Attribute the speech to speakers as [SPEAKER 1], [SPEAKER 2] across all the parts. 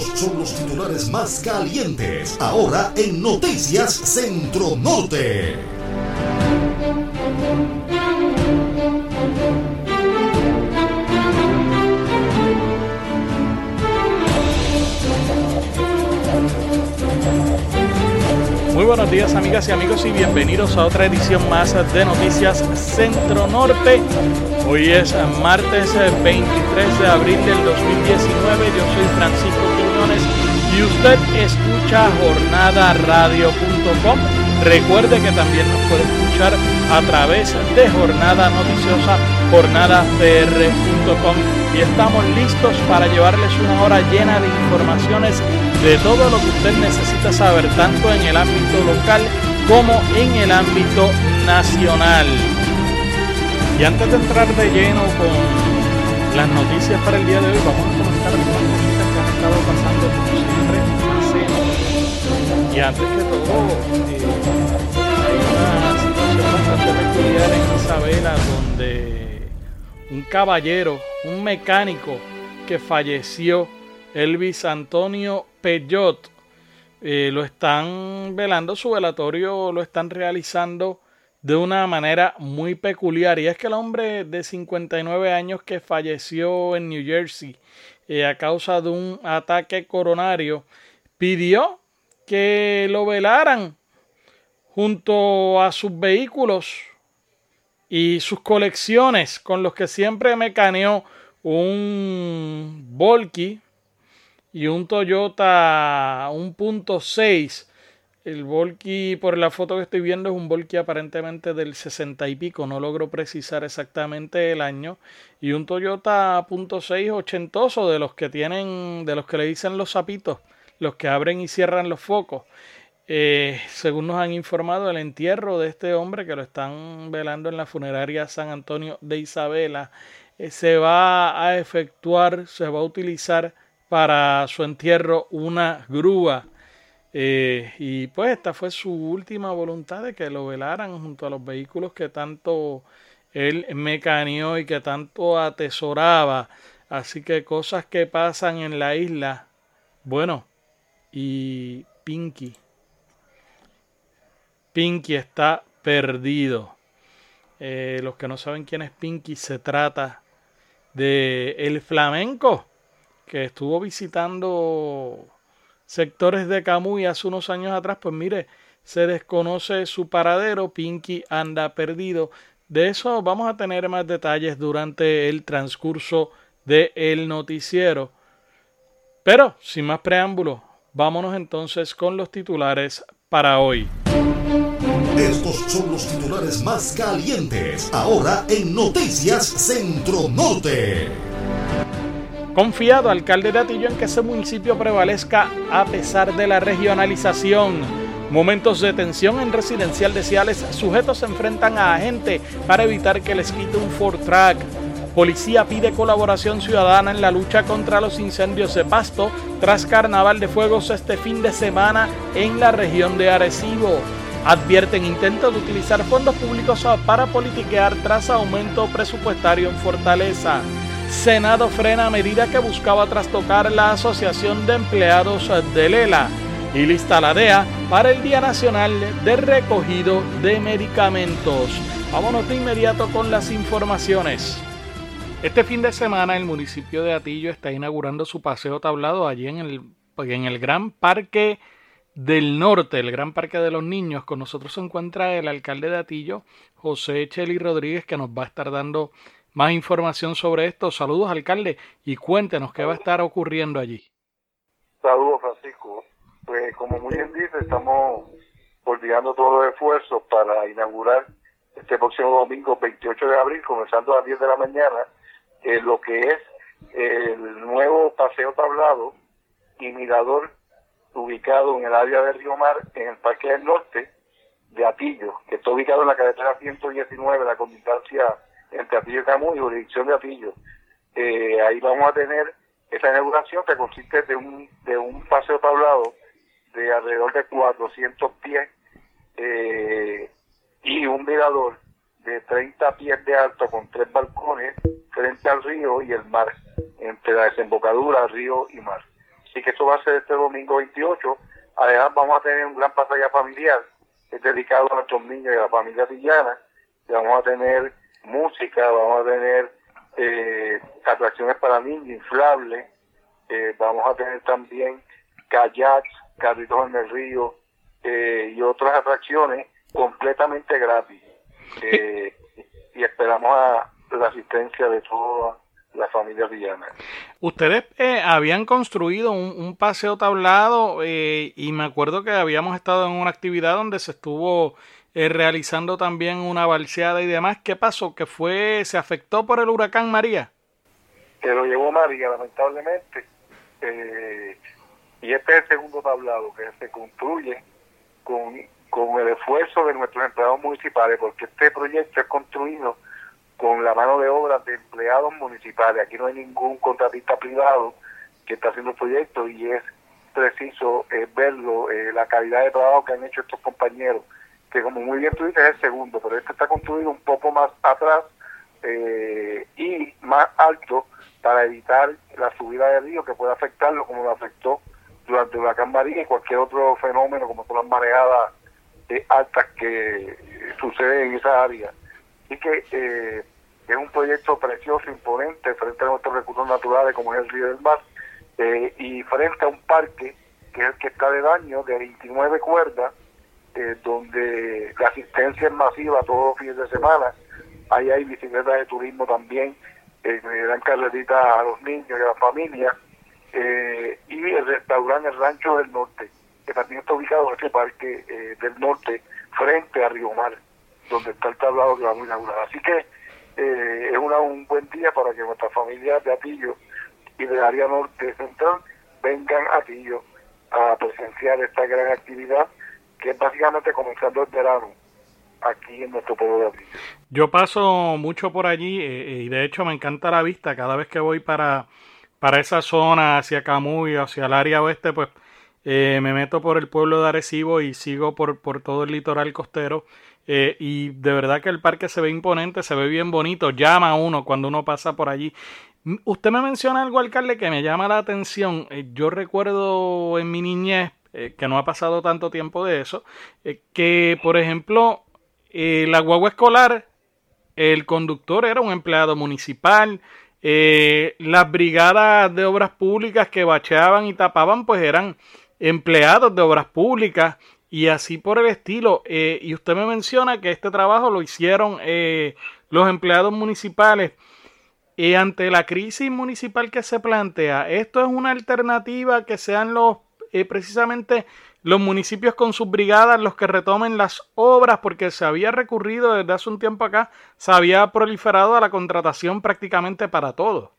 [SPEAKER 1] Son los titulares más calientes ahora en Noticias Centro Norte.
[SPEAKER 2] Muy buenos días amigas y amigos y bienvenidos a otra edición más de Noticias Centro Norte. Hoy es martes 23 de abril del 2019. Yo soy Francisco Y usted escucha jornadaradio.com. Recuerde que también nos puede escuchar a través de Jornada Noticiosa, jornadapr.com y estamos listos para llevarles una hora llena de informaciones de todo lo que usted necesita saber, tanto en el ámbito local como en el ámbito nacional. Y antes de entrar de lleno con las noticias para el día de hoy, vamos a comentar estado pasando siempre Y antes que todo, eh, hay una situación bastante peculiar en Isabela donde un caballero, un mecánico que falleció, Elvis Antonio Peyot, eh, lo están velando, su velatorio lo están realizando de una manera muy peculiar. Y es que el hombre de 59 años que falleció en New Jersey eh, a causa de un ataque coronario pidió que lo velaran junto a sus vehículos y sus colecciones con los que siempre mecaneó un Volky y un Toyota 1.6 el Volky, por la foto que estoy viendo, es un Volky aparentemente del 60 y pico, no logro precisar exactamente el año. Y un Toyota .6 ochentoso, de los que tienen, de los que le dicen los zapitos, los que abren y cierran los focos. Eh, según nos han informado, el entierro de este hombre que lo están velando en la funeraria San Antonio de Isabela eh, se va a efectuar, se va a utilizar para su entierro una grúa eh, y pues esta fue su última voluntad de que lo velaran junto a los vehículos que tanto él mecaneó y que tanto atesoraba. Así que cosas que pasan en la isla. Bueno, y Pinky. Pinky está perdido. Eh, los que no saben quién es Pinky, se trata de el flamenco que estuvo visitando sectores de Camuy hace unos años atrás, pues mire, se desconoce su paradero, Pinky anda perdido. De eso vamos a tener más detalles durante el transcurso del el noticiero. Pero, sin más preámbulos, vámonos entonces con los titulares para hoy.
[SPEAKER 1] Estos son los titulares más calientes ahora en Noticias Centro Norte.
[SPEAKER 2] Confiado alcalde de Atillo en que ese municipio prevalezca a pesar de la regionalización. Momentos de tensión en residencial de Ciales, sujetos se enfrentan a agente para evitar que les quite un Ford Track. Policía pide colaboración ciudadana en la lucha contra los incendios de Pasto tras carnaval de fuegos este fin de semana en la región de Arecibo. Advierten intentos de utilizar fondos públicos para politiquear tras aumento presupuestario en Fortaleza. Senado frena medida que buscaba trastocar la Asociación de Empleados de Lela y lista la DEA para el Día Nacional de Recogido de Medicamentos. Vámonos de inmediato con las informaciones. Este fin de semana el municipio de Atillo está inaugurando su paseo tablado allí en el, en el Gran Parque del Norte, el Gran Parque de los Niños. Con nosotros se encuentra el alcalde de Atillo, José Cheli Rodríguez, que nos va a estar dando más información sobre esto. Saludos, alcalde, y cuéntenos qué va a estar ocurriendo allí.
[SPEAKER 3] Saludos, Francisco. Pues como muy bien dice, estamos coordinando todos los esfuerzos para inaugurar este próximo domingo 28 de abril, comenzando a las 10 de la mañana, lo que es el nuevo paseo tablado y mirador ubicado en el área de Río Mar, en el Parque del Norte de Atillo, que está ubicado en la carretera 119, la comunicancia entre Atillo y Camus y jurisdicción de Atillo. Eh, ahí vamos a tener esa inauguración que consiste de un, de un paseo tablado de alrededor de 400 pies eh, y un mirador de 30 pies de alto con tres balcones frente al río y el mar, entre la desembocadura, río y mar. Así que eso va a ser este domingo 28. Además vamos a tener un gran pasaje familiar es dedicado a nuestros niños y a la familia villana. Vamos a tener música, vamos a tener eh, atracciones para niños inflables, eh, vamos a tener también kayaks, carritos en el río eh, y otras atracciones completamente gratis. y esperamos a la asistencia de toda la familia villana.
[SPEAKER 2] Ustedes habían construido un, un paseo tablado y me acuerdo que habíamos estado en una actividad donde se estuvo eh, realizando también una balseada y demás. ¿Qué pasó? ¿Que fue, se afectó por el huracán María?
[SPEAKER 3] Que lo llevó María, lamentablemente. Eh, y este es el segundo tablado que se construye con, con el esfuerzo de nuestros empleados municipales, porque este proyecto es construido con la mano de obra de empleados municipales. Aquí no hay ningún contratista privado que está haciendo el proyecto y es preciso eh, verlo, la calidad de trabajo que han hecho estos compañeros que como muy bien tú dices es el segundo, pero este está construido un poco más atrás eh, y más alto para evitar la subida del río que puede afectarlo como lo afectó durante la huracán María y cualquier otro fenómeno como son las mareadas eh, altas que suceden en esa área. Así que eh, es un proyecto precioso, imponente frente a nuestros recursos naturales como es el río del mar y frente a un parque que es el que está de daño de 29 cuerdas eh, donde la asistencia es masiva todos los fines de semana. Ahí hay bicicletas de turismo también, eh, que dan carreritas a los niños y a las familias. Eh, y el restaurante El Rancho del Norte, que también está ubicado en este parque del norte, frente a Río Mar, donde está el tablado que vamos a inaugurar. Así que es una, un buen día para que nuestras familias de Atillo y del área norte central vengan a Atillo a presenciar esta gran actividad que es básicamente comenzando el verano aquí en nuestro pueblo de Atillo.
[SPEAKER 2] Yo paso mucho por allí eh, eh, y de hecho me encanta la vista cada vez que voy para, para esa zona hacia Camuy, hacia el área oeste, pues eh, me meto por el pueblo de Arecibo y sigo por, por todo el litoral costero. y de verdad que el parque se ve imponente, se ve bien bonito, llama a uno cuando uno pasa por allí. Usted me menciona algo, alcalde, que me llama la atención. yo recuerdo en mi niñez eh, que no ha pasado tanto tiempo de eso, eh, que por ejemplo eh, la guagua escolar, el conductor era un empleado municipal, las brigadas de obras públicas que bacheaban y tapaban pues eran empleados de obras públicas y así por el estilo. y usted me menciona que este trabajo lo hicieron los empleados municipales. Y ante la crisis municipal que se plantea, ¿esto es una alternativa que sean los eh, precisamente los municipios con sus brigadas los que retomen las obras porque se había recurrido desde hace un tiempo acá, se había proliferado a la contratación prácticamente para todo.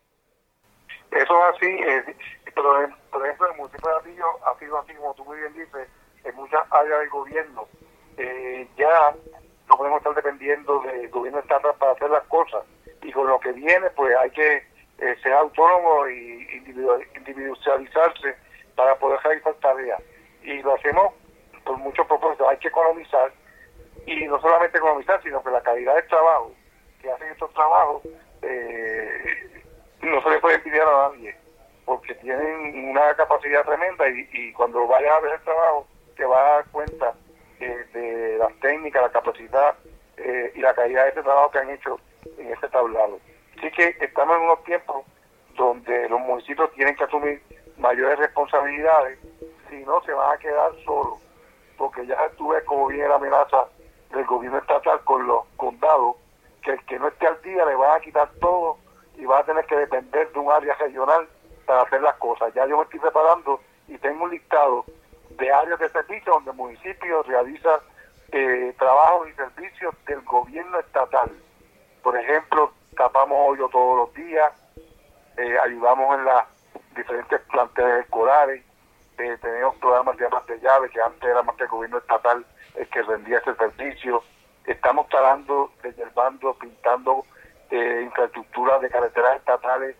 [SPEAKER 3] Eso es así, eh, pero por ejemplo el municipio de Atillo ha sido así como tú muy bien dices, en muchas áreas del gobierno. Eh, ya no podemos estar dependiendo del gobierno estatal para hacer las cosas y con lo que viene pues hay que ser autónomo y individualizarse para poder realizar tareas. Y lo hacemos por muchos propósitos. Hay que economizar y no solamente economizar, sino que la calidad del trabajo que hacen estos trabajos eh, no se le puede pedir a nadie porque tienen una capacidad tremenda y, cuando vayas a ver el trabajo te vas a dar cuenta de las técnicas, la capacidad eh, y la calidad de ese trabajo que han hecho en ese tablado. Así que estamos en unos tiempos donde los municipios tienen que asumir mayores responsabilidades, si no se van a quedar solos, porque ya estuve como viene la amenaza del gobierno estatal con los condados, que el que no esté al día le van a quitar todo y va a tener que depender de un área regional para hacer las cosas. Ya yo me estoy preparando y tengo un listado de áreas de servicio donde el municipio realiza eh, trabajos y servicios del gobierno estatal. Por ejemplo, tapamos hoyo todos los días, eh, ayudamos en la diferentes planteles escolares, eh, tenemos programas de amas de llave, que antes era más que el gobierno estatal el que rendía ese servicio. Estamos talando, bando pintando eh, infraestructuras de carreteras estatales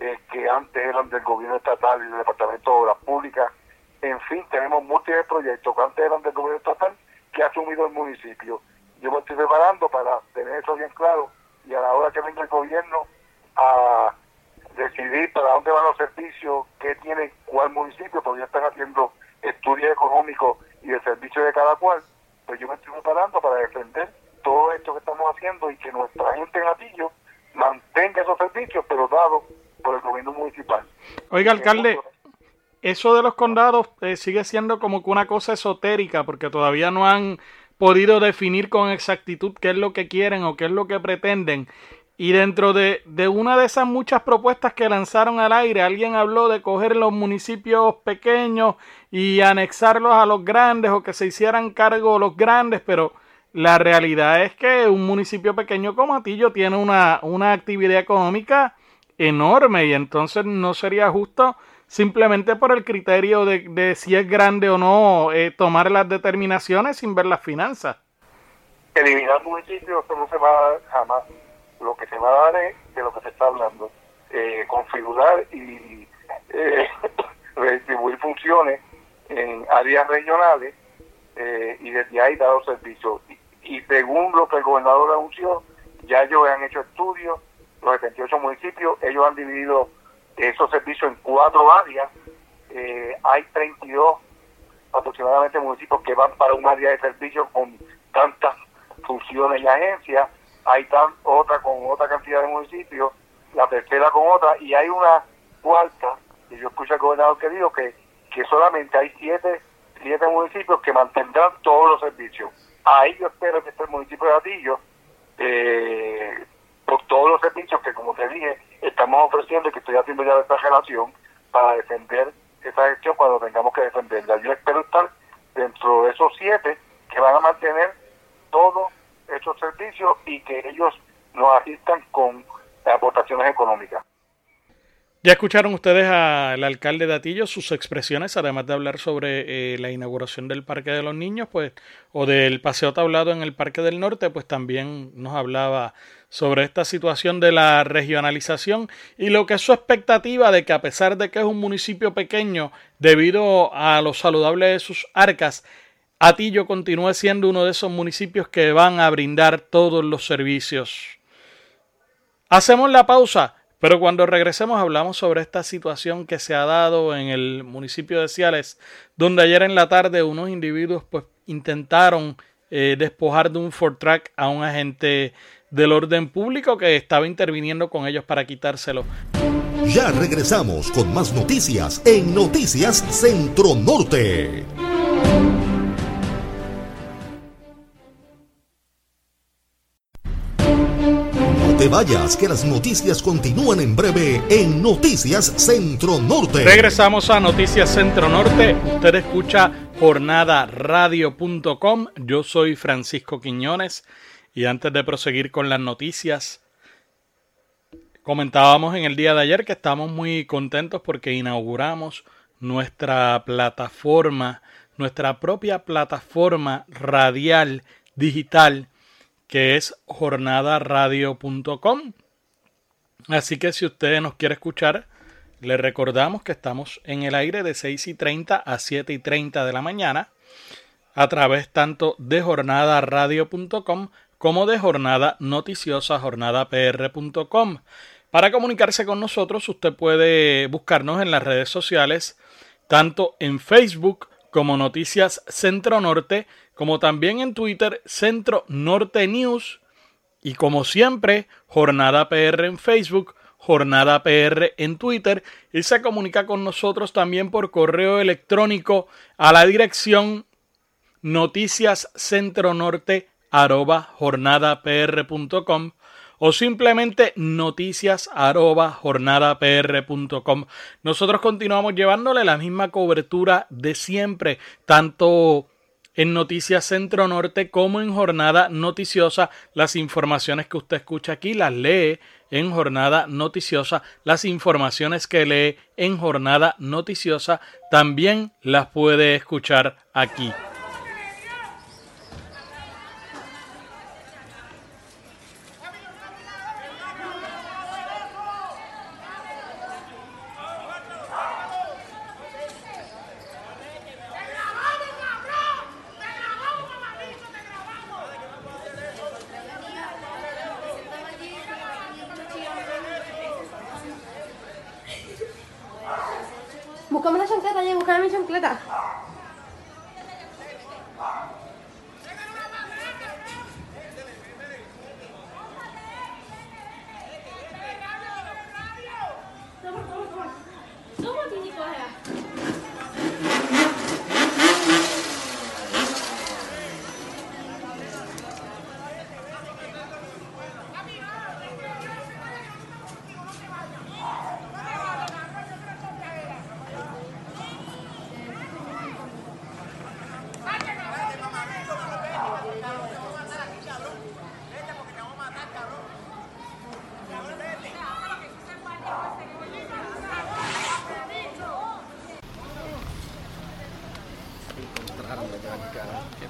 [SPEAKER 3] eh, que antes eran del gobierno estatal y del Departamento de Obras Públicas. En fin, tenemos múltiples proyectos que antes eran del gobierno estatal que ha asumido el municipio. Yo me estoy preparando para tener eso bien claro y a la hora que venga el gobierno a decidir para dónde van los servicios, qué tiene cuál municipio, porque ya están haciendo estudios económicos y de servicio de cada cual, pues yo me estoy preparando para defender todo esto que estamos haciendo y que nuestra gente en Atillo mantenga esos servicios, pero dados por el gobierno municipal.
[SPEAKER 2] Oiga, alcalde, eso de los condados eh, sigue siendo como que una cosa esotérica, porque todavía no han podido definir con exactitud qué es lo que quieren o qué es lo que pretenden. Y dentro de, de, una de esas muchas propuestas que lanzaron al aire, alguien habló de coger los municipios pequeños y anexarlos a los grandes o que se hicieran cargo los grandes, pero la realidad es que un municipio pequeño como Atillo tiene una, una actividad económica enorme y entonces no sería justo simplemente por el criterio de, de si es grande o no eh, tomar las determinaciones sin ver las finanzas.
[SPEAKER 3] Eliminar municipios no se va jamás. Lo que se va a dar es de lo que se está hablando. Eh, configurar y eh, redistribuir funciones en áreas regionales eh, y desde ahí dar servicios. Y, y según lo que el gobernador anunció, ya ellos han hecho estudios, los 78 municipios, ellos han dividido esos servicios en cuatro áreas. Eh, hay 32 aproximadamente municipios que van para un área de servicio con tantas funciones y agencias. Hay otra con otra cantidad de municipios, la tercera con otra, y hay una cuarta, y yo escucho al gobernador que dijo que, que solamente hay siete, siete municipios que mantendrán todos los servicios. Ahí yo espero que esté el municipio de Atillo, eh, por todos los servicios que, como te dije, estamos ofreciendo y que estoy haciendo ya esta relación para defender esa gestión cuando tengamos que defenderla. Yo espero estar dentro de esos siete que van a mantener todos esos servicios y que ellos nos asistan con aportaciones económicas.
[SPEAKER 2] Ya escucharon ustedes al alcalde de Atillo sus expresiones, además de hablar sobre eh, la inauguración del Parque de los Niños, pues, o del paseo tablado en el Parque del Norte, pues también nos hablaba sobre esta situación de la regionalización y lo que es su expectativa de que a pesar de que es un municipio pequeño, debido a lo saludable de sus arcas, Atillo continúe siendo uno de esos municipios que van a brindar todos los servicios. Hacemos la pausa. Pero cuando regresemos hablamos sobre esta situación que se ha dado en el municipio de Ciales, donde ayer en la tarde unos individuos pues intentaron eh, despojar de un Ford Track a un agente del orden público que estaba interviniendo con ellos para quitárselo.
[SPEAKER 1] Ya regresamos con más noticias en Noticias Centro Norte. Vayas, que las noticias continúan en breve en Noticias Centro Norte.
[SPEAKER 2] Regresamos a Noticias Centro Norte. Usted escucha jornadaradio.com. Yo soy Francisco Quiñones y antes de proseguir con las noticias, comentábamos en el día de ayer que estamos muy contentos porque inauguramos nuestra plataforma, nuestra propia plataforma radial digital que es jornadaradio.com. Así que si usted nos quiere escuchar, le recordamos que estamos en el aire de 6 y 30 a 7 y 30 de la mañana a través tanto de jornadaradio.com como de jornada noticiosa jornadapr.com. Para comunicarse con nosotros usted puede buscarnos en las redes sociales tanto en Facebook como Noticias Centro Norte como también en Twitter Centro Norte News y como siempre Jornada PR en Facebook, Jornada PR en Twitter y se comunica con nosotros también por correo electrónico a la dirección noticiascentronorte arroba jornadapr.com o simplemente noticias arroba jornadapr.com. Nosotros continuamos llevándole la misma cobertura de siempre, tanto en Noticias Centro Norte como en Jornada Noticiosa. Las informaciones que usted escucha aquí las lee en Jornada Noticiosa. Las informaciones que lee en Jornada Noticiosa también las puede escuchar aquí.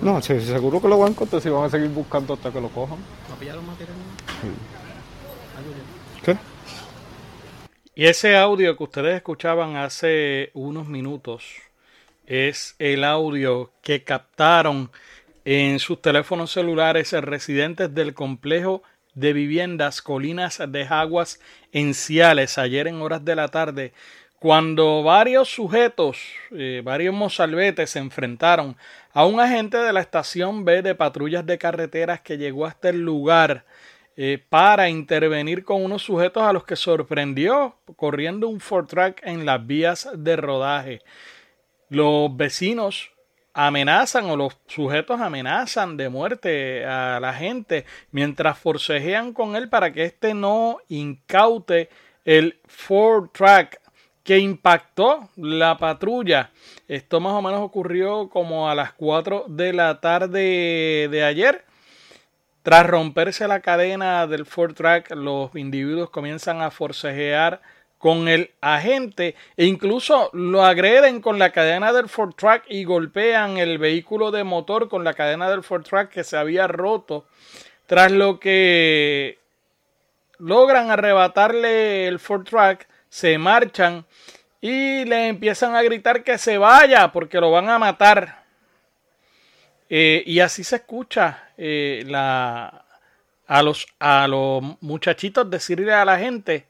[SPEAKER 4] No, sí, seguro que lo van a encontrar si van a seguir buscando hasta que lo cojan.
[SPEAKER 5] ¿No pillaron material?
[SPEAKER 4] ¿Qué?
[SPEAKER 2] Y ese audio que ustedes escuchaban hace unos minutos es el audio que captaron en sus teléfonos celulares residentes del complejo de viviendas Colinas de Jaguas en Ciales ayer en horas de la tarde cuando varios sujetos, eh, varios mozalbetes se enfrentaron a un agente de la estación B de patrullas de carreteras que llegó hasta el lugar eh, para intervenir con unos sujetos a los que sorprendió corriendo un Ford Track en las vías de rodaje. Los vecinos amenazan o los sujetos amenazan de muerte a la gente mientras forcejean con él para que éste no incaute el Ford Track que impactó la patrulla. Esto más o menos ocurrió como a las 4 de la tarde de ayer. Tras romperse la cadena del Ford Track, los individuos comienzan a forcejear con el agente e incluso lo agreden con la cadena del Ford Track y golpean el vehículo de motor con la cadena del Ford Track que se había roto. Tras lo que logran arrebatarle el Ford Track, se marchan y le empiezan a gritar que se vaya porque lo van a matar. Eh, y así se escucha eh, la, a, los, a los muchachitos decirle a la gente,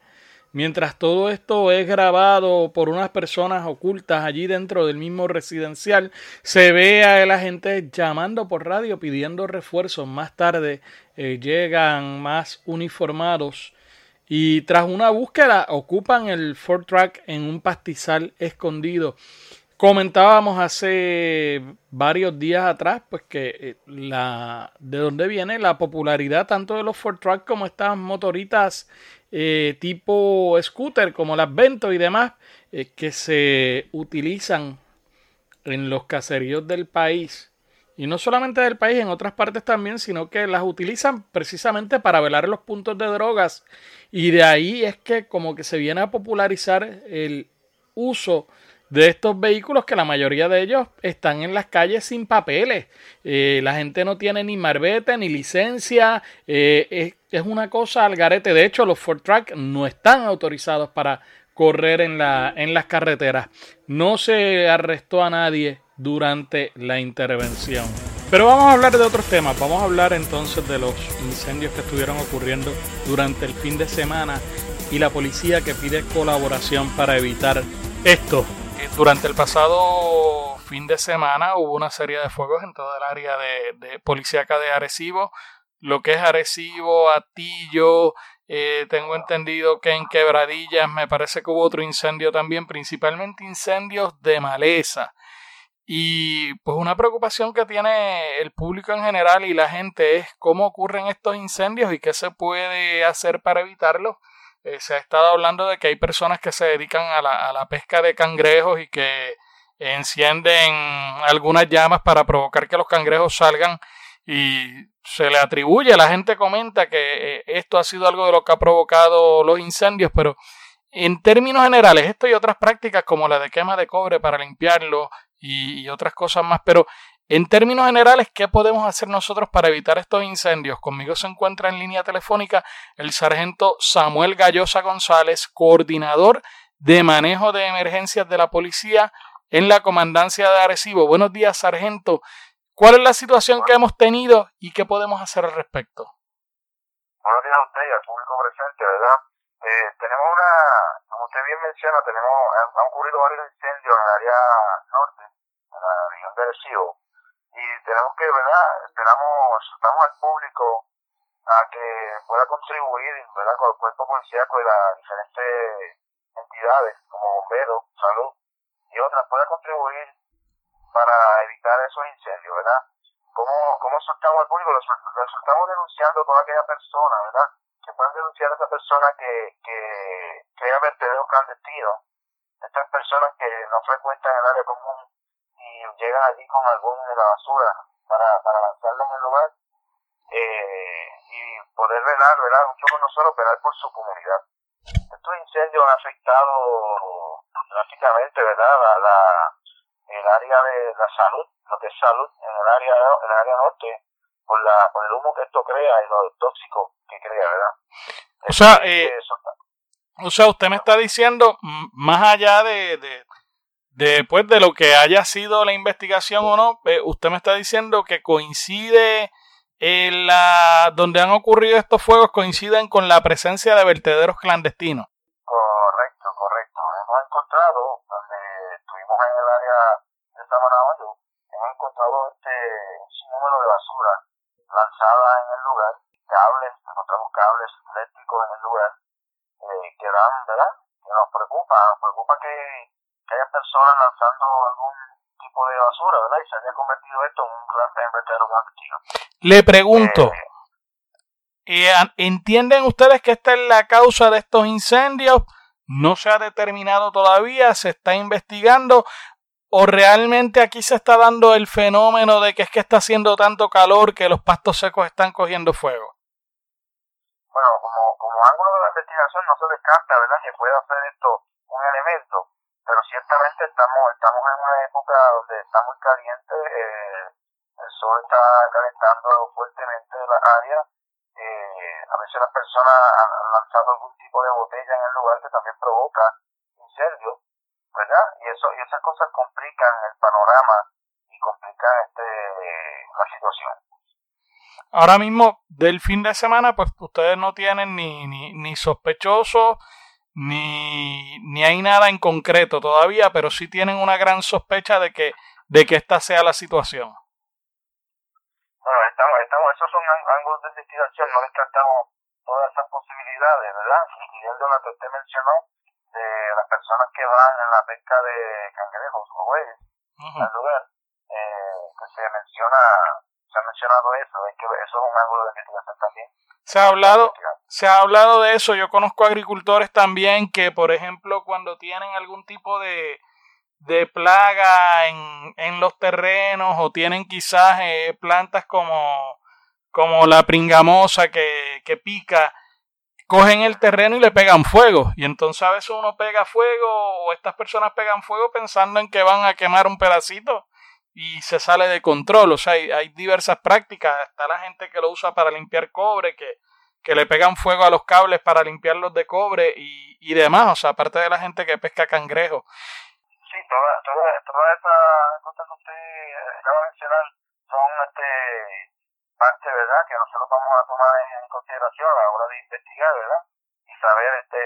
[SPEAKER 2] mientras todo esto es grabado por unas personas ocultas allí dentro del mismo residencial, se ve a la gente llamando por radio pidiendo refuerzos. Más tarde eh, llegan más uniformados y tras una búsqueda ocupan el Ford Track en un pastizal escondido. Comentábamos hace varios días atrás, pues que eh, la de dónde viene la popularidad tanto de los Ford Track como estas motoritas eh, tipo scooter, como las Vento y demás, eh, que se utilizan en los caseríos del país y no solamente del país, en otras partes también, sino que las utilizan precisamente para velar los puntos de drogas. Y de ahí es que como que se viene a popularizar el uso de estos vehículos que la mayoría de ellos están en las calles sin papeles. Eh, la gente no tiene ni marbete ni licencia. Eh, es, es, una cosa al garete. De hecho, los Ford Track no están autorizados para correr en, la, en las carreteras. No se arrestó a nadie durante la intervención. Pero vamos a hablar de otros temas. Vamos a hablar entonces de los incendios que estuvieron ocurriendo durante el fin de semana y la policía que pide colaboración para evitar esto. Eh, durante el pasado fin de semana hubo una serie de fuegos en toda el área de, de policíaca de Arecibo. Lo que es Arecibo, Atillo, eh, tengo entendido que en Quebradillas me parece que hubo otro incendio también, principalmente incendios de maleza. Y pues una preocupación que tiene el público en general y la gente es cómo ocurren estos incendios y qué se puede hacer para evitarlos. Eh, se ha estado hablando de que hay personas que se dedican a la, a la pesca de cangrejos y que encienden algunas llamas para provocar que los cangrejos salgan y se le atribuye, la gente comenta que eh, esto ha sido algo de lo que ha provocado los incendios, pero en términos generales, esto y otras prácticas como la de quema de cobre para limpiarlo, y, otras cosas más. Pero en términos generales, ¿qué podemos hacer nosotros para evitar estos incendios? Conmigo se encuentra en línea telefónica el sargento Samuel Gallosa González, coordinador de manejo de emergencias de la policía en la comandancia de Arecibo. Buenos días, sargento. ¿Cuál es la situación que hemos tenido y qué podemos hacer al respecto?
[SPEAKER 3] Buenos días a usted y al público presente, ¿verdad? Eh, tenemos una, como usted bien menciona, tenemos, han ocurrido varios incendios
[SPEAKER 6] incendio en el área norte, la región de Arecibo, y tenemos que, ¿verdad? Esperamos, estamos al público a que pueda contribuir, ¿verdad? Con el cuerpo policíaco y las diferentes entidades como bomberos, salud y otras, pueda contribuir para evitar esos incendios, ¿verdad? ¿Cómo, cómo soltamos al público? Los, estamos denunciando a toda aquella persona, ¿verdad? Que puedan denunciar a esa persona que, que crea vertederos clandestinos. Estas personas que no frecuentan el área común llegan allí con algún de la basura para, para lanzarlo en el lugar eh, y poder velar, ¿verdad? Mucho con nosotros, velar por su comunidad. Estos incendios han afectado drásticamente, ¿verdad? La, la, el área de la salud, lo que es salud en el área, en el área norte, por, la, por el humo que esto crea y lo tóxico que crea, ¿verdad?
[SPEAKER 2] O sea, eh, o sea, usted me está diciendo, más allá de, de, de, pues, de lo que haya sido la investigación o no, eh, usted me está diciendo que coincide en la, donde han ocurrido estos fuegos, coinciden con la presencia de vertederos clandestinos.
[SPEAKER 6] Correcto, correcto. Hemos encontrado, donde estuvimos en el área de Samanahoyo, hemos encontrado este número de basura lanzada en el lugar, cables, encontramos cables eléctricos en el lugar, eh, que dan, ¿verdad? Que nos preocupa, nos preocupa que, personas lanzando algún tipo de basura, ¿verdad? Y se haya convertido esto en un clase de vertedero clandestino.
[SPEAKER 2] Le pregunto, eh, ¿entienden ustedes que esta es la causa de estos incendios? No se ha determinado todavía, se está investigando. ¿O realmente aquí se está dando el fenómeno de que es que está haciendo tanto calor que los pastos secos están cogiendo fuego?
[SPEAKER 6] Bueno, como, como ángulo de la investigación no se descarta, ¿verdad?, que pueda ser esto un elemento, pero ciertamente estamos, estamos en una época donde está muy caliente, eh, el sol está calentando fuertemente la área. Eh, a veces las personas han lanzado algún tipo de botella en el lugar que también provoca incendio, ¿verdad? Y eso y esas cosas complican el panorama y complican este la situación.
[SPEAKER 2] Ahora mismo, del fin de semana, pues ustedes no tienen ni, ni, ni sospechosos, ni, ni hay nada en concreto todavía, pero sí tienen una gran sospecha de que, de que esta sea la situación.
[SPEAKER 6] Bueno, estamos, estamos, esos son ángulos de investigación, no descartamos todas esas posibilidades, ¿verdad? Incluyendo la que usted mencionó de las personas que van en la pesca de cangrejos o bueyes al lugar, eh, que se menciona, se ha mencionado eso, es que eso es un ángulo de investigación también.
[SPEAKER 2] Se ha hablado, se ha hablado de eso. Yo conozco agricultores también que, por ejemplo, cuando tienen algún tipo de, de plaga en, en los terrenos o tienen quizás eh, plantas como, como la pringamosa que, que pica, cogen el terreno y le pegan fuego. Y entonces a veces uno pega fuego o estas personas pegan fuego pensando en que van a quemar un pedacito y se sale de control. O sea, hay, hay diversas prácticas. Está la gente que lo usa para limpiar cobre, que, que le pegan fuego a los cables para limpiarlos de cobre y, y demás. O sea, aparte de la gente que pesca cangrejo
[SPEAKER 6] sí, todas toda, toda esas cosas que usted acaba de mencionar son este parte, ¿verdad?, que nosotros vamos a tomar en consideración a la hora de investigar, ¿verdad?, y saber, este,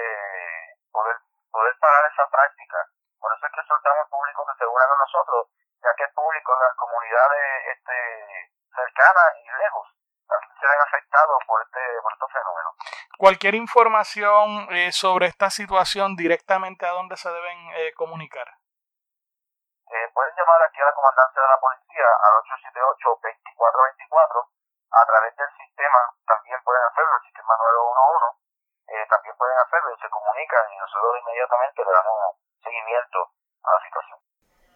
[SPEAKER 6] poder, poder parar esa práctica. Por eso es que soltamos público que se una con nosotros, ya que el público las comunidades este, cercanas y lejos se ven afectados por este por estos fenómenos.
[SPEAKER 2] Cualquier información eh, sobre esta situación directamente a dónde se deben eh, comunicar.
[SPEAKER 6] Eh, pueden llamar aquí a la comandancia de la policía al 878-2424 a través del sistema, también pueden hacerlo, el sistema 911, eh, también pueden hacerlo y se comunican y nosotros inmediatamente le damos seguimiento a la situación.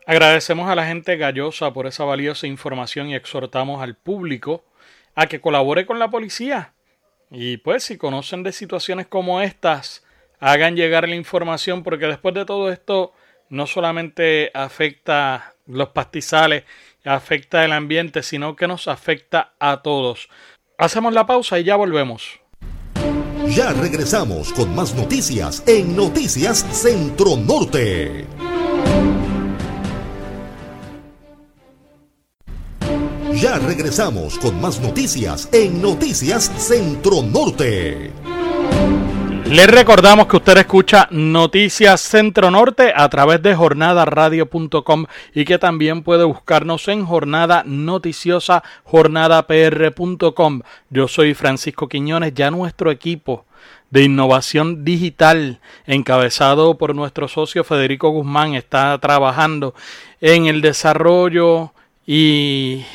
[SPEAKER 2] Agradecemos a la gente gallosa por esa valiosa información y exhortamos al público a que colabore con la policía. Y pues si conocen de situaciones como estas, hagan llegar la información porque después de todo esto no solamente afecta los pastizales, afecta el ambiente, sino que nos afecta a todos. Hacemos la pausa y ya volvemos.
[SPEAKER 1] Ya regresamos con más noticias en Noticias Centro Norte. Ya regresamos con más noticias en Noticias Centro Norte.
[SPEAKER 2] Les recordamos que usted escucha Noticias Centro Norte a través de jornadaradio.com y que también puede buscarnos en Jornada Noticiosa, jornadapr.com. Yo soy Francisco Quiñones, ya nuestro equipo de innovación digital encabezado por nuestro socio Federico Guzmán está trabajando en el desarrollo y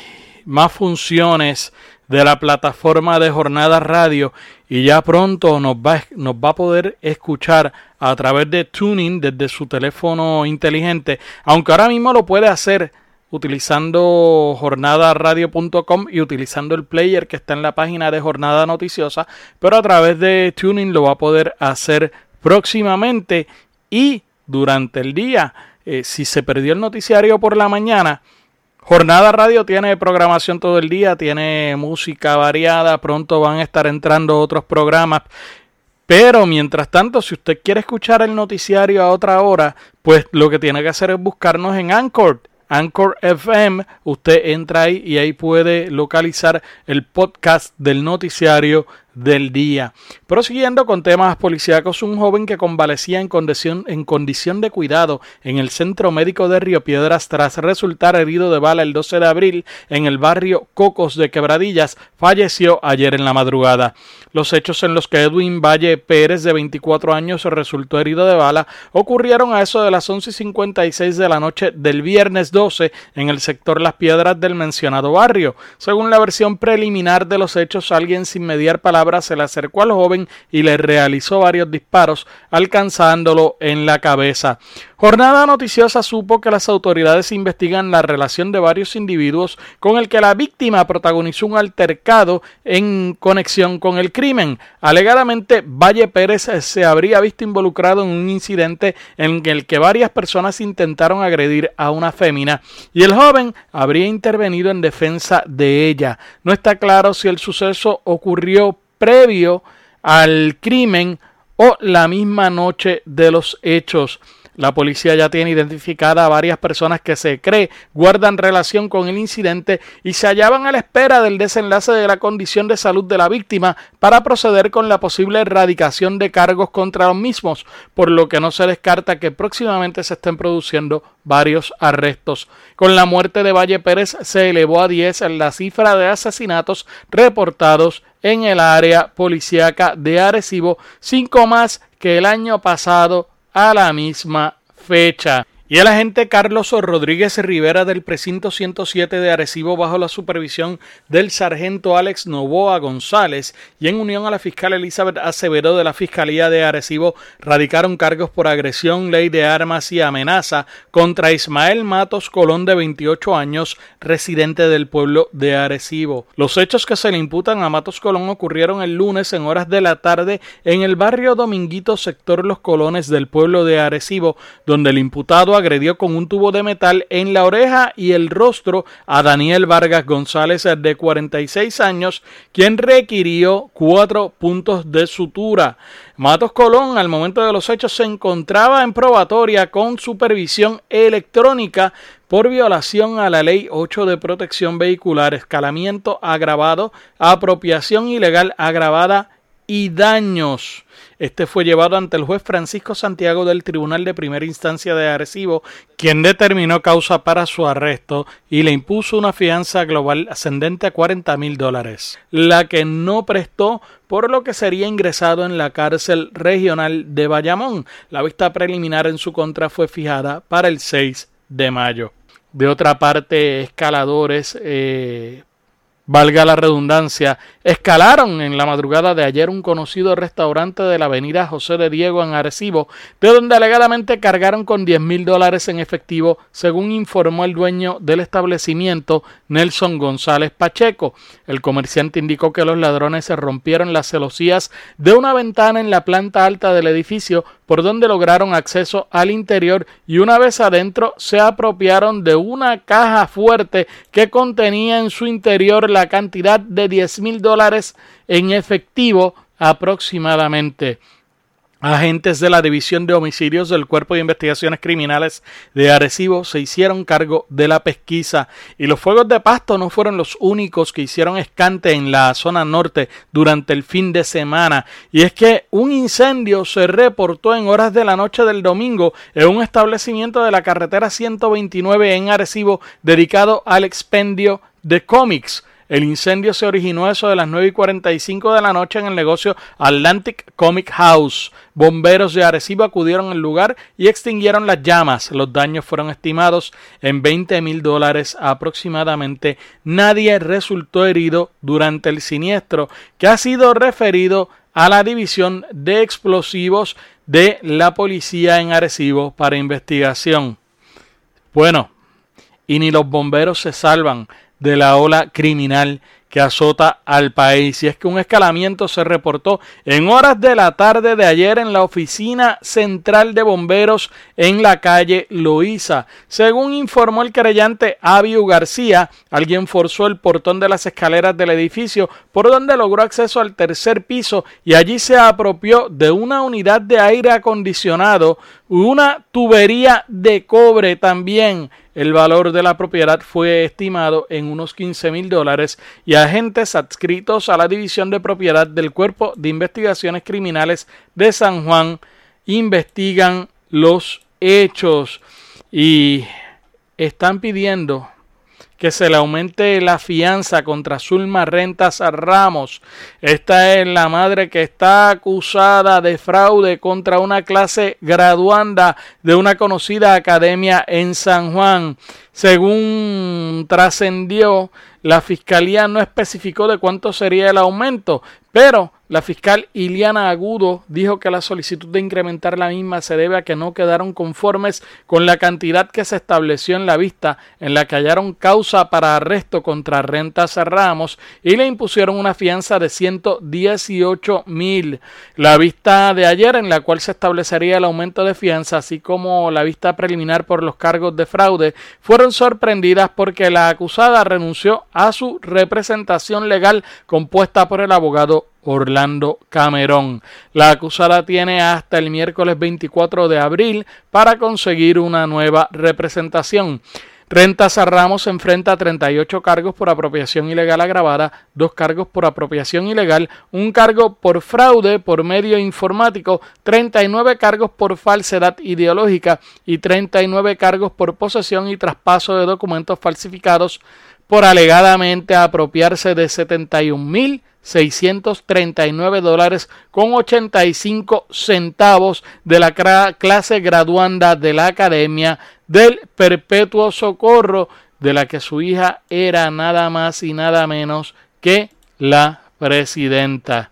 [SPEAKER 2] más funciones de la plataforma de Jornada Radio y ya pronto nos va, nos va a poder escuchar a través de Tuning desde su teléfono inteligente, aunque ahora mismo lo puede hacer utilizando jornadaradio.com y utilizando el player que está en la página de Jornada Noticiosa, pero a través de Tuning lo va a poder hacer próximamente y durante el día. Eh, si se perdió el noticiario por la mañana, Jornada Radio tiene programación todo el día, tiene música variada, pronto van a estar entrando otros programas. Pero mientras tanto, si usted quiere escuchar el noticiario a otra hora, pues lo que tiene que hacer es buscarnos en Anchor. Anchor FM, usted entra ahí y ahí puede localizar el podcast del noticiario del día. Prosiguiendo con temas policíacos, un joven que convalecía en condición, en condición de cuidado en el Centro Médico de Río Piedras tras resultar herido de bala el 12 de abril en el barrio Cocos de Quebradillas falleció ayer en la madrugada. Los hechos en los que Edwin Valle Pérez, de 24 años, resultó herido de bala ocurrieron a eso de las 11.56 de la noche del viernes 12 en el sector Las Piedras del mencionado barrio. Según la versión preliminar de los hechos, alguien sin mediar palabras se le acercó al joven y le realizó varios disparos, alcanzándolo en la cabeza. Jornada Noticiosa supo que las autoridades investigan la relación de varios individuos con el que la víctima protagonizó un altercado en conexión con el crimen. Alegadamente, Valle Pérez se habría visto involucrado en un incidente en el que varias personas intentaron agredir a una fémina y el joven habría intervenido en defensa de ella. No está claro si el suceso ocurrió previo al crimen o la misma noche de los hechos. La policía ya tiene identificada a varias personas que se cree guardan relación con el incidente y se hallaban a la espera del desenlace de la condición de salud de la víctima para proceder con la posible erradicación de cargos contra los mismos, por lo que no se descarta que próximamente se estén produciendo varios arrestos. Con la muerte de Valle Pérez se elevó a 10 la cifra de asesinatos reportados en el área policíaca de Arecibo, cinco más que el año pasado a la misma fecha. Y el agente Carlos Rodríguez Rivera del precinto 107 de Arecibo bajo la supervisión del sargento Alex Novoa González y en unión a la fiscal Elizabeth Acevedo de la Fiscalía de Arecibo radicaron cargos por agresión, ley de armas y amenaza contra Ismael Matos Colón de 28 años, residente del pueblo de Arecibo. Los hechos que se le imputan a Matos Colón ocurrieron el lunes en horas de la tarde en el barrio Dominguito sector Los Colones del pueblo de Arecibo, donde el imputado agredió con un tubo de metal en la oreja y el rostro a Daniel Vargas González de 46 años, quien requirió cuatro puntos de sutura. Matos Colón al momento de los hechos se encontraba en probatoria con supervisión electrónica por violación a la Ley 8 de protección vehicular, escalamiento agravado, apropiación ilegal agravada y daños. Este fue llevado ante el juez Francisco Santiago del Tribunal de Primera Instancia de Arecibo, quien determinó causa para su arresto y le impuso una fianza global ascendente a 40 mil dólares, la que no prestó por lo que sería ingresado en la cárcel regional de Bayamón. La vista preliminar en su contra fue fijada para el 6 de mayo. De otra parte, escaladores eh, valga la redundancia, escalaron en la madrugada de ayer un conocido restaurante de la avenida José de Diego en Arecibo, de donde alegadamente cargaron con 10 mil dólares en efectivo, según informó el dueño del establecimiento, Nelson González Pacheco. El comerciante indicó que los ladrones se rompieron las celosías de una ventana en la planta alta del edificio, por donde lograron acceso al interior y una vez adentro se apropiaron de una caja fuerte que contenía en su interior la cantidad de 10 mil dólares en efectivo aproximadamente. Agentes de la División de Homicidios del Cuerpo de Investigaciones Criminales de Arecibo se hicieron cargo de la pesquisa y los fuegos de pasto no fueron los únicos que hicieron escante en la zona norte durante el fin de semana y es que un incendio se reportó en horas de la noche del domingo en un establecimiento de la carretera 129 en Arecibo dedicado al expendio de cómics. El incendio se originó eso de las 9 y 45 de la noche en el negocio Atlantic Comic House. Bomberos de Arecibo acudieron al lugar y extinguieron las llamas. Los daños fueron estimados en 20 mil dólares aproximadamente. Nadie resultó herido durante el siniestro que ha sido referido a la División de Explosivos de la Policía en Arecibo para investigación. Bueno, y ni los bomberos se salvan de la ola criminal que azota al país. Y es que un escalamiento se reportó en horas de la tarde de ayer en la oficina central de bomberos en la calle Loíza. Según informó el querellante Abiu García, alguien forzó el portón de las escaleras del edificio por donde logró acceso al tercer piso y allí se apropió de una unidad de aire acondicionado, una tubería de cobre también. El valor de la propiedad fue estimado en unos 15 mil dólares y agentes adscritos a la División de Propiedad del Cuerpo de Investigaciones Criminales de San Juan investigan los hechos y están pidiendo que se le aumente la fianza contra Zulma Rentas Ramos. Esta es la madre que está acusada de fraude contra una clase graduanda de una conocida academia en San Juan. Según trascendió, la fiscalía no especificó de cuánto sería el aumento, pero la fiscal Iliana Agudo dijo que la solicitud de incrementar la misma se debe a que no quedaron conformes con la cantidad que se estableció en la vista en la que hallaron causa para arresto contra Rentas Ramos y le impusieron una fianza de 118 mil. La vista de ayer en la cual se establecería el aumento de fianza así como la vista preliminar por los cargos de fraude fueron sorprendidas porque la acusada renunció a su representación legal compuesta por el abogado Orlando Camerón. La acusada tiene hasta el miércoles 24 de abril para conseguir una nueva representación. Rentas a Ramos enfrenta 38 cargos por apropiación ilegal agravada, dos cargos por apropiación ilegal, un cargo por fraude por medio informático, 39 cargos por falsedad ideológica y 39 cargos por posesión y traspaso de documentos falsificados por alegadamente apropiarse de 71 mil 639 dólares con 85 centavos de la clase graduanda de la Academia del Perpetuo Socorro, de la que su hija era nada más y nada menos que la presidenta.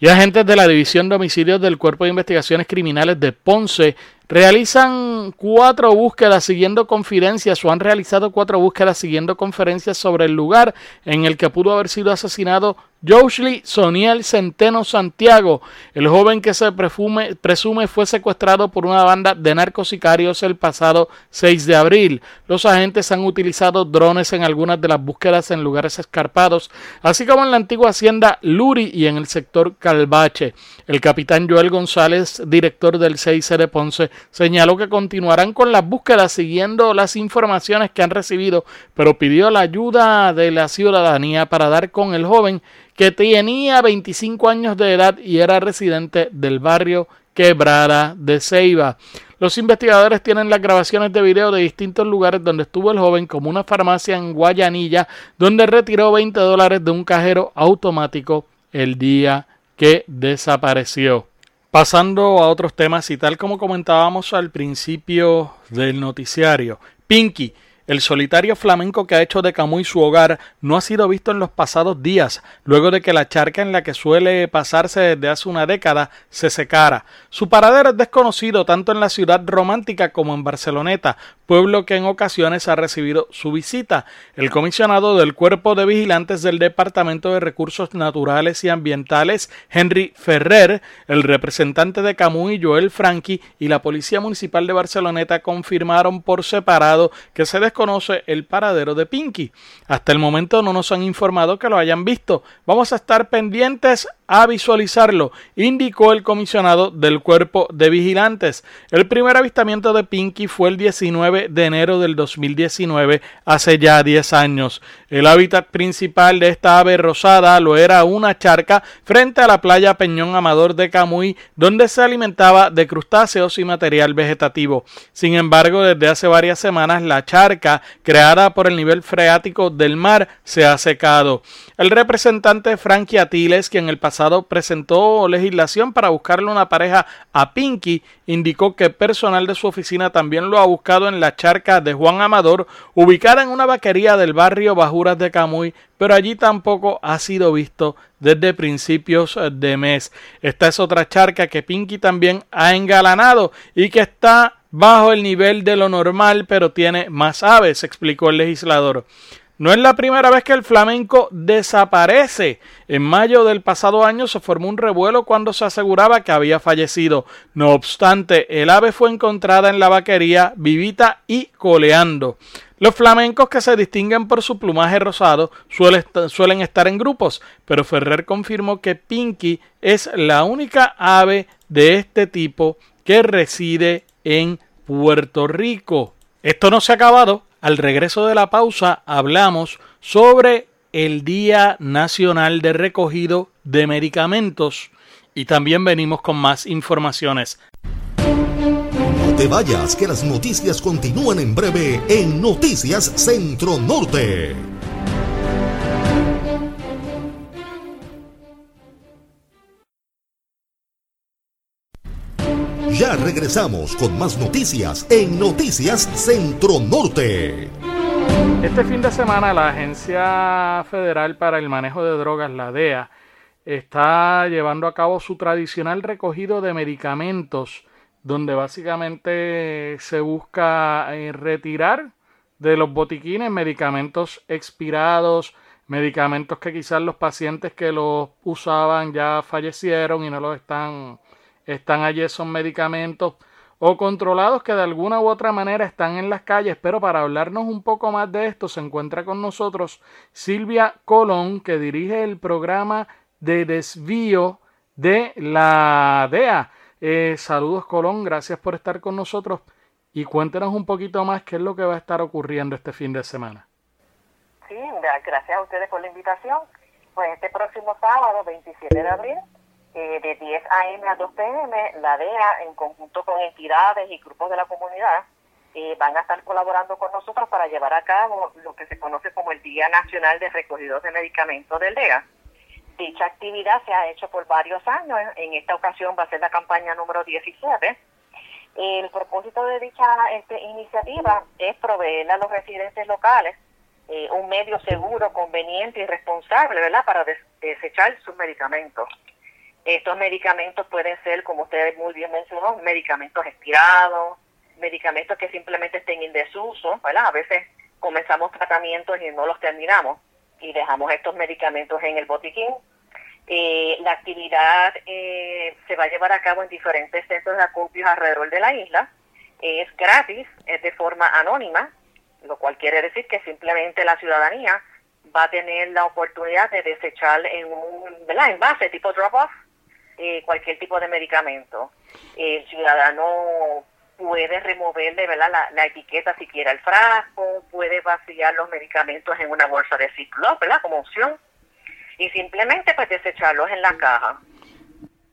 [SPEAKER 2] Y agentes de la División de Homicidios del Cuerpo de Investigaciones Criminales de Ponce realizan cuatro búsquedas siguiendo conferencias o han realizado cuatro búsquedas siguiendo conferencias sobre el lugar en el que pudo haber sido asesinado Joshly Soniel Centeno Santiago, el joven que se presume fue secuestrado por una banda de narcosicarios el pasado 6 de abril. Los agentes han utilizado drones en algunas de las búsquedas en lugares escarpados, así como en la antigua hacienda Luri y en el sector Calvache. El capitán Joel González, director del CIC de Ponce, señaló que continuarán con las búsquedas siguiendo las informaciones que han recibido, pero pidió la ayuda de la ciudadanía para dar con el joven que tenía 25 años de edad y era residente del barrio Quebrada de Ceiba. Los investigadores tienen las grabaciones de video de distintos lugares donde estuvo el joven, como una farmacia en Guayanilla, donde retiró 20 dólares de un cajero automático el día que desapareció. Pasando a otros temas y tal como comentábamos al principio del noticiario, Pinky el solitario flamenco que ha hecho de Camuy su hogar no ha sido visto en los pasados días, luego de que la charca en la que suele pasarse desde hace una década se secara. Su paradero es desconocido tanto en la ciudad romántica como en Barceloneta, pueblo que en ocasiones ha recibido su visita. El comisionado del Cuerpo de Vigilantes del Departamento de Recursos Naturales y Ambientales, Henry Ferrer, el representante de Camuy, Joel Franqui, y la Policía Municipal de Barceloneta confirmaron por separado que se desconoce el paradero de Pinky. Hasta el momento no nos han informado que lo hayan visto. Vamos a estar pendientes a visualizarlo, indicó el comisionado del cuerpo de vigilantes. El primer avistamiento de Pinky fue el 19 de enero del 2019, hace ya 10 años. El hábitat principal de esta ave rosada lo era una charca frente a la playa Peñón Amador de Camuy, donde se alimentaba de crustáceos y material vegetativo. Sin embargo, desde hace varias semanas la charca, creada por el nivel freático del mar, se ha secado. El representante Frankie Atiles, quien el pasado presentó legislación para buscarle una pareja a Pinky, indicó que personal de su oficina también lo ha buscado en la charca de Juan Amador, ubicada en una vaquería del barrio Bajuras de Camuy, pero allí tampoco ha sido visto desde principios de mes. Esta es otra charca que Pinky también ha engalanado y que está bajo el nivel de lo normal, pero tiene más aves, explicó el legislador. No es la primera vez que el flamenco desaparece. En mayo del pasado año se formó un revuelo cuando se aseguraba que había fallecido. No obstante, el ave fue encontrada en la vaquería vivita y coleando. Los flamencos que se distinguen por su plumaje rosado suelen estar en grupos, pero Ferrer confirmó que Pinky es la única ave de este tipo que reside en Puerto Rico. Esto no se ha acabado. Al regreso de la pausa hablamos sobre el Día Nacional de Recogido de Medicamentos y también venimos con más informaciones.
[SPEAKER 1] No te vayas, que las noticias continúan en breve en Noticias Centro Norte. Ya regresamos con más noticias en Noticias Centro Norte.
[SPEAKER 2] Este fin de semana la Agencia Federal para el Manejo de Drogas, la DEA, está llevando a cabo su tradicional recogido de medicamentos, donde básicamente se busca eh, retirar de los botiquines medicamentos expirados, medicamentos que quizás los pacientes que los usaban ya fallecieron y no los están están allí esos medicamentos o controlados que de alguna u otra manera están en las calles, pero para hablarnos un poco más de esto se encuentra con nosotros Silvia Colón, que dirige el programa de desvío de la DEA. Eh, saludos Colón, gracias por estar con nosotros y cuéntenos un poquito más qué es lo que va a estar ocurriendo este fin de semana.
[SPEAKER 5] Sí, gracias a ustedes por la invitación. Pues este próximo sábado, 27 de abril, eh, de 10 a.m. a 2 p.m., la DEA, en conjunto con entidades y grupos de la comunidad, eh, van a estar colaborando con nosotros para llevar a cabo lo que se conoce como el Día Nacional de Recogidos de Medicamentos del DEA. Dicha actividad se ha hecho por varios años, en esta ocasión va a ser la campaña número 17. El propósito de dicha este, iniciativa es proveerle a los residentes locales eh, un medio seguro, conveniente y responsable, ¿verdad?, para desechar sus medicamentos. Estos medicamentos pueden ser, como usted muy bien mencionó, medicamentos expirados, medicamentos que simplemente estén en desuso, ¿verdad? A veces comenzamos tratamientos y no los terminamos y dejamos estos medicamentos en el botiquín. Eh, la actividad eh, se va a llevar a cabo en diferentes centros de acopio alrededor de la isla. Es gratis, es de forma anónima, lo cual quiere decir que simplemente la ciudadanía va a tener la oportunidad de desechar en un ¿verdad? envase tipo drop-off eh, cualquier tipo de medicamento. El ciudadano puede removerle ¿verdad? La, etiqueta si quiere frasco, puede vaciar los medicamentos en una bolsa de Ziploc, ¿verdad? Como opción, y simplemente pues desecharlos en la caja.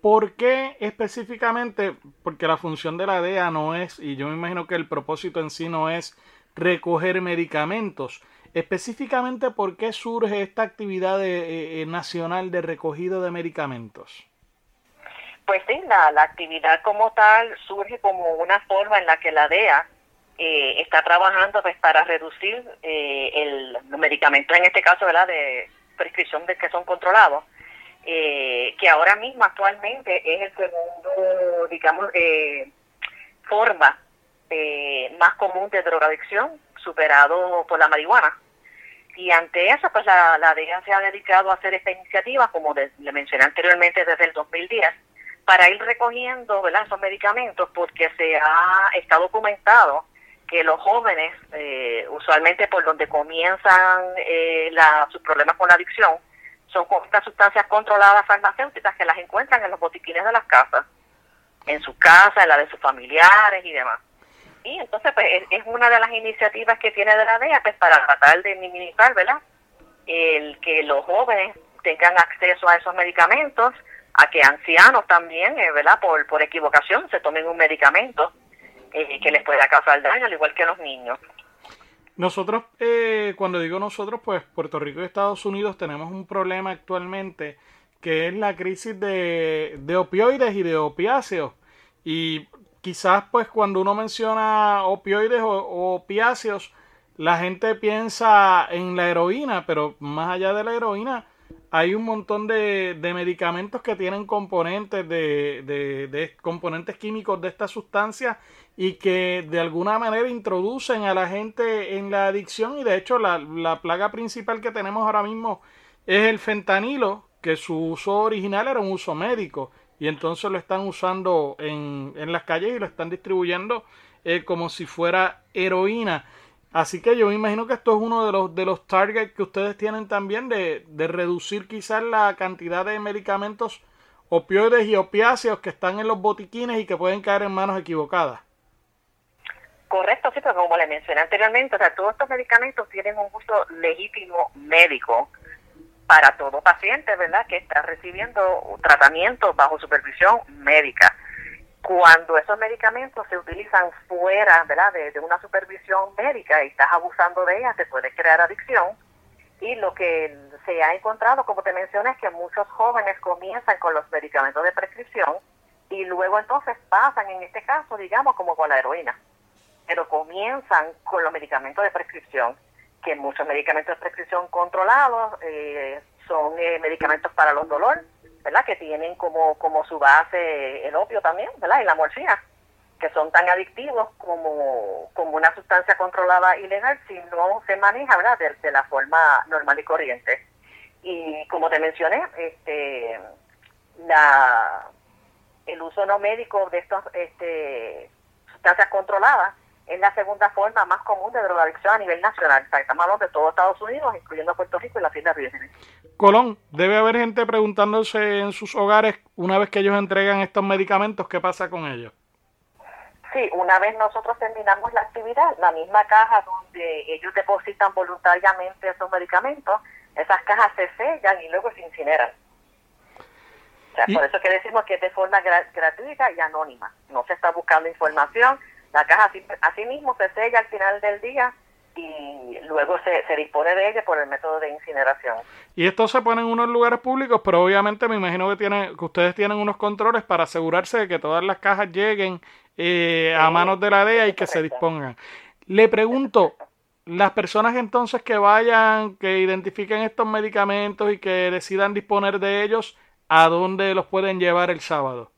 [SPEAKER 2] ¿Por qué específicamente? Porque la función de la DEA no es, y yo me imagino que el propósito en sí no es recoger medicamentos. Específicamente, ¿por qué surge esta actividad eh, eh, nacional de recogido de medicamentos?
[SPEAKER 5] Pues sí, la, actividad como tal surge como una forma en la que la DEA eh, está trabajando pues, para reducir eh, el, los medicamentos, en este caso, de prescripción de que son controlados, eh, que ahora mismo actualmente es el segundo, digamos, forma más común de drogadicción, superado por la marihuana. Y ante eso, pues la, la DEA se ha dedicado a hacer esta iniciativa, como le mencioné anteriormente, desde el 2010, para ir recogiendo ¿verdad? esos medicamentos porque se ha está documentado que los jóvenes, eh, usualmente por donde comienzan eh, sus problemas con la adicción, son estas sustancias controladas farmacéuticas que las encuentran en los botiquines de las casas, en su casa, en la de sus familiares y demás. Y entonces pues es, una de las iniciativas que tiene de la DEA pues para tratar de minimizar, ¿verdad? El que los jóvenes tengan acceso a esos medicamentos, a que ancianos también, eh, ¿verdad? Por, por equivocación se tomen un medicamento eh, que les pueda causar daño, al igual que los niños.
[SPEAKER 2] Nosotros, eh, cuando digo nosotros, pues Puerto Rico y Estados Unidos tenemos un problema actualmente que es la crisis de, de opioides y de opiáceos. Y quizás pues cuando uno menciona opioides o, opiáceos, la gente piensa en la heroína, pero más allá de la heroína, hay un montón de, medicamentos que tienen componentes de, componentes químicos de esta sustancia y que de alguna manera introducen a la gente en la adicción y de hecho la, la plaga principal que tenemos ahora mismo es el fentanilo, que su uso original era un uso médico y entonces lo están usando en, en las calles y lo están distribuyendo eh, como si fuera heroína. Así que yo me imagino que esto es uno de los, de los targets que ustedes tienen también de, de reducir quizás la cantidad de medicamentos opioides y opiáceos que están en los botiquines y que pueden caer en manos equivocadas.
[SPEAKER 5] Correcto, sí, pero como le mencioné anteriormente, o sea, todos estos medicamentos tienen un uso legítimo médico para todo paciente, ¿verdad?, que está recibiendo tratamiento bajo supervisión médica. Cuando esos medicamentos se utilizan fuera, ¿verdad?, de, una supervisión médica y estás abusando de ellas, te puede crear adicción. Y lo que se ha encontrado, como te mencioné, es que muchos jóvenes comienzan con los medicamentos de prescripción y luego entonces pasan, en este caso, digamos, como con la heroína pero comienzan con los medicamentos de prescripción, que muchos medicamentos de prescripción controlados eh, son eh, medicamentos para los dolores, ¿verdad? Que tienen como, como su base el opio también, ¿verdad? Y la morfina, que son tan adictivos como, como una sustancia controlada ilegal si no se maneja, ¿verdad? De, la forma normal y corriente. Y como te mencioné, este, la, el uso no médico de estas este, sustancias controladas es la segunda forma más común de drogadicción a nivel nacional. estamos hablando de todo Estados Unidos, incluyendo Puerto Rico y las Islas Vírgenes.
[SPEAKER 2] Colón, debe haber gente preguntándose en sus hogares, una vez que ellos entregan estos medicamentos, ¿qué pasa con ellos?
[SPEAKER 5] Sí, una vez nosotros terminamos la actividad, la misma caja donde ellos depositan voluntariamente esos medicamentos, esas cajas se sellan y luego se incineran. O sea, por eso que decimos que es de forma gratuita y anónima. No se está buscando información, la caja así, mismo se sella al final del día y luego se, se, dispone de ella por el método de incineración.
[SPEAKER 2] Y esto se pone en unos lugares públicos, pero obviamente me imagino que tiene, que ustedes tienen unos controles para asegurarse de que todas las cajas lleguen eh, a manos de la DEA y que se dispongan. Le pregunto, las personas entonces que vayan, que identifiquen estos medicamentos y que decidan disponer de ellos, ¿a dónde los pueden llevar el sábado?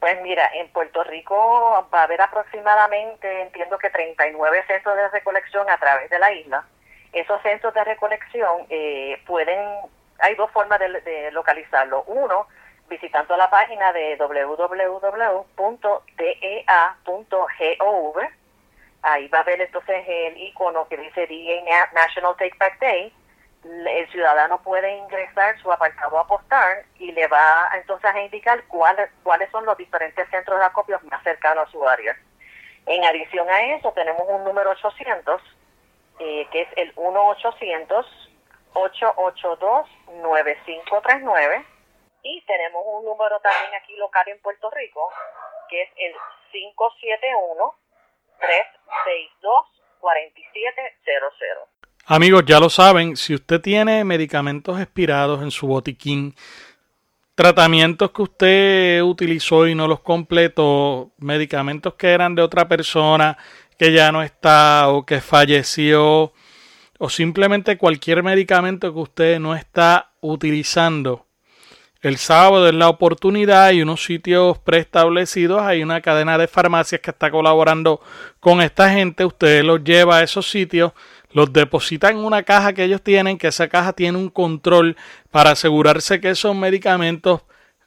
[SPEAKER 5] Pues mira, en Puerto Rico va a haber aproximadamente, entiendo que 39 centros de recolección a través de la isla. Esos centros de recolección eh, pueden, hay dos formas de, localizarlo. Uno, visitando la página de www.dea.gov. Ahí va a ver entonces el icono que dice DEA National Take Back Day el ciudadano puede ingresar su apartado a postar y le va entonces a indicar cuáles cuáles son los diferentes centros de acopio más cercanos a su área. En adición a eso, tenemos un número 800, eh, que es el 1-800-882-9539. Y tenemos un número también aquí local en Puerto Rico, que es el 571-362-4700.
[SPEAKER 2] Amigos, ya lo saben, si usted tiene medicamentos expirados en su botiquín, tratamientos que usted utilizó y no los completó, medicamentos que eran de otra persona que ya no está o que falleció, o simplemente cualquier medicamento que usted no está utilizando. El sábado es la oportunidad y unos sitios preestablecidos. Hay una cadena de farmacias que está colaborando con esta gente. Usted los lleva a esos sitios los depositan en una caja que ellos tienen, que esa caja tiene un control para asegurarse que esos medicamentos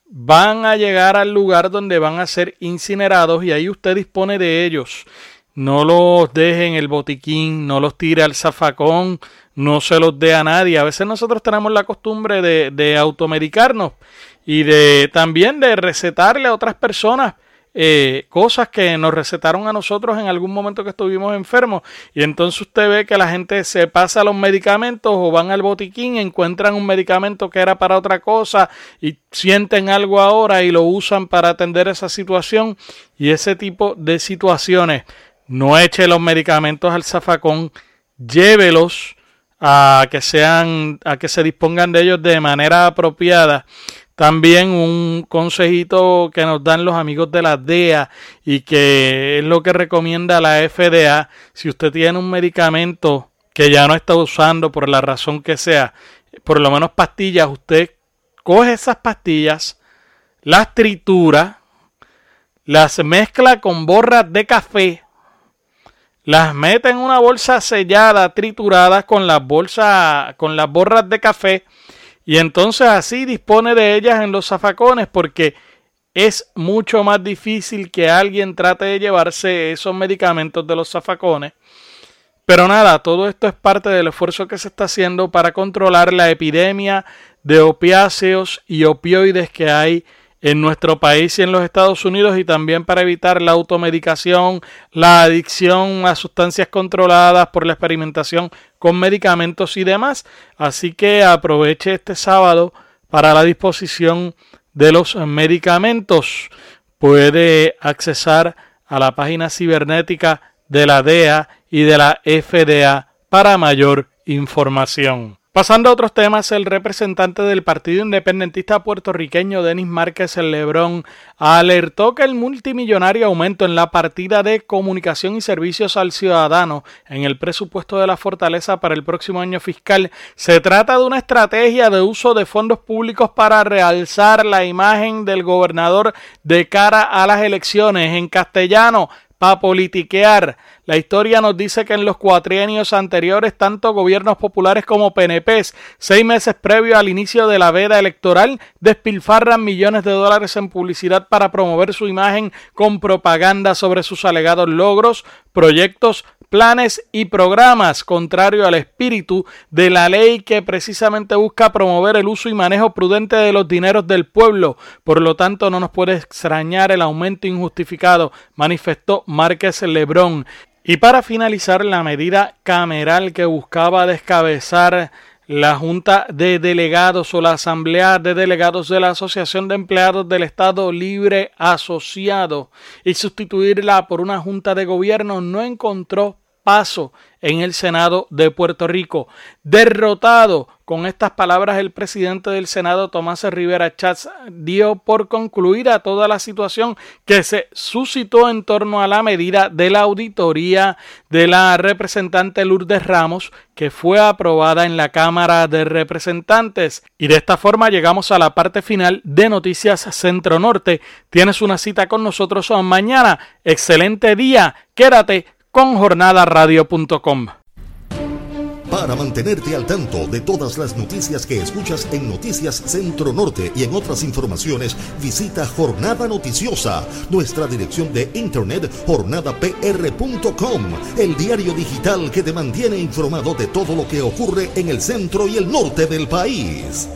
[SPEAKER 2] van a llegar al lugar donde van a ser incinerados y ahí usted dispone de ellos. No los deje en el botiquín, no los tire al zafacón, no se los dé a nadie. A veces nosotros tenemos la costumbre de, de automedicarnos y de también de recetarle a otras personas eh, cosas que nos recetaron a nosotros en algún momento que estuvimos enfermos y entonces usted ve que la gente se pasa los medicamentos o van al botiquín, encuentran un medicamento que era para otra cosa y sienten algo ahora y lo usan para atender esa situación y ese tipo de situaciones. No eche los medicamentos al zafacón, llévelos a que sean, a que se dispongan de ellos de manera apropiada también un consejito que nos dan los amigos de la DEA y que es lo que recomienda la FDA. Si usted tiene un medicamento que ya no está usando por la razón que sea, por lo menos pastillas, usted coge esas pastillas, las tritura, las mezcla con borras de café, las mete en una bolsa sellada, triturada con las bolsas, con las borras de café y entonces así dispone de ellas en los zafacones porque es mucho más difícil que alguien trate de llevarse esos medicamentos de los zafacones. Pero nada, todo esto es parte del esfuerzo que se está haciendo para controlar la epidemia de opiáceos y opioides que hay en nuestro país y en los Estados Unidos y también para evitar la automedicación, la adicción a sustancias controladas por la experimentación con medicamentos y demás. Así que aproveche este sábado para la disposición de los medicamentos. Puede accesar a la página cibernética de la DEA y de la FDA para mayor información. Pasando a otros temas, el representante del Partido Independentista puertorriqueño Denis Márquez Lebrón alertó que el multimillonario aumento en la partida de comunicación y servicios al ciudadano en el presupuesto de la fortaleza para el próximo año fiscal se trata de una estrategia de uso de fondos públicos para realzar la imagen del gobernador de cara a las elecciones. En castellano, para politiquear. La historia nos dice que en los cuatrienios anteriores, tanto gobiernos populares como PNPs, seis meses previo al inicio de la veda electoral, despilfarran millones de dólares en publicidad para promover su imagen con propaganda sobre sus alegados logros, proyectos, planes y programas, contrario al espíritu de la ley que precisamente busca promover el uso y manejo prudente de los dineros del pueblo. Por lo tanto, no nos puede extrañar el aumento injustificado, manifestó Márquez Lebrón. Y para finalizar, la medida cameral que buscaba descabezar la Junta de Delegados o la Asamblea de Delegados de la Asociación de Empleados del Estado Libre Asociado y sustituirla por una Junta de Gobierno no encontró paso en el Senado de Puerto Rico. Derrotado con estas palabras, el presidente del Senado, Tomás Rivera Chats, dio por concluida toda la situación que se suscitó en torno a la medida de la auditoría de la representante Lourdes Ramos, que fue aprobada en la Cámara de Representantes. Y de esta forma llegamos a la parte final de Noticias Centro Norte. Tienes una cita con nosotros mañana. Excelente día. Quédate con jornadaradio.com.
[SPEAKER 1] Para mantenerte al tanto de todas las noticias que escuchas en Noticias Centro Norte y en otras informaciones, visita Jornada Noticiosa, nuestra dirección de internet jornadapr.com, el diario digital que te mantiene informado de todo lo que ocurre en el centro y el norte del país.